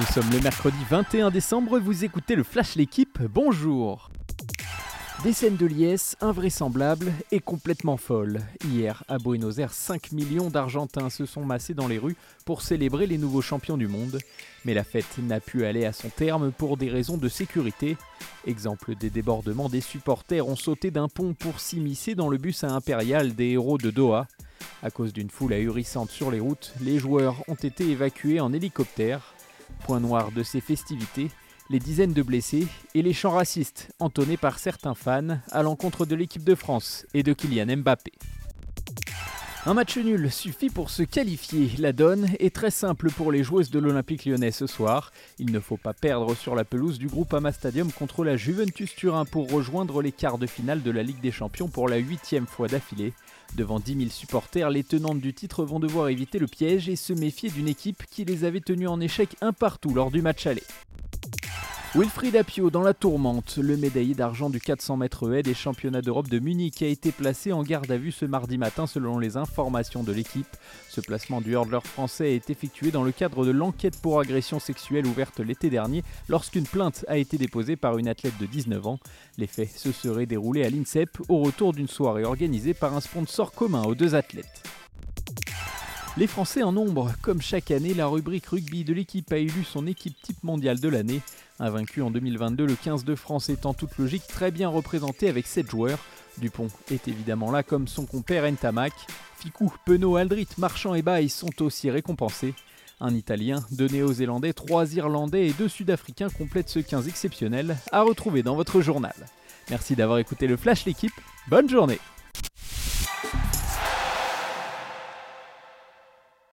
Nous sommes le mercredi 21 décembre, vous écoutez le Flash L'équipe, bonjour des scènes de liesse invraisemblables et complètement folles. Hier, à Buenos Aires, 5 millions d'Argentins se sont massés dans les rues pour célébrer les nouveaux champions du monde. Mais la fête n'a pu aller à son terme pour des raisons de sécurité. Exemple des débordements, des supporters ont sauté d'un pont pour s'immiscer dans le bus à impérial des héros de Doha. À cause d'une foule ahurissante sur les routes, les joueurs ont été évacués en hélicoptère. Point noir de ces festivités, les dizaines de blessés et les chants racistes entonnés par certains fans à l'encontre de l'équipe de France et de Kylian Mbappé. Un match nul suffit pour se qualifier. La donne est très simple pour les joueuses de l'Olympique lyonnais ce soir. Il ne faut pas perdre sur la pelouse du groupe Ama Stadium contre la Juventus Turin pour rejoindre les quarts de finale de la Ligue des Champions pour la huitième fois d'affilée. Devant 10 000 supporters, les tenantes du titre vont devoir éviter le piège et se méfier d'une équipe qui les avait tenues en échec un partout lors du match aller. Wilfried Apio dans la tourmente. Le médaillé d'argent du 400 mètres haies des championnats d'Europe de Munich a été placé en garde à vue ce mardi matin selon les informations de l'équipe. Ce placement du hurdler français est effectué dans le cadre de l'enquête pour agression sexuelle ouverte l'été dernier lorsqu'une plainte a été déposée par une athlète de 19 ans. Les faits se seraient déroulés à l'INSEP au retour d'une soirée organisée par un sponsor commun aux deux athlètes. Les Français en nombre. Comme chaque année, la rubrique rugby de l'équipe a élu son équipe type mondiale de l'année. Invaincu en 2022, le 15 de France est en toute logique très bien représenté avec 7 joueurs. Dupont est évidemment là comme son compère Ntamak. Ficou, Penaud, Aldrit, Marchand et Baye sont aussi récompensés. Un Italien, deux Néo-Zélandais, trois Irlandais et deux Sud-Africains complètent ce 15 exceptionnel à retrouver dans votre journal. Merci d'avoir écouté le Flash l'équipe. Bonne journée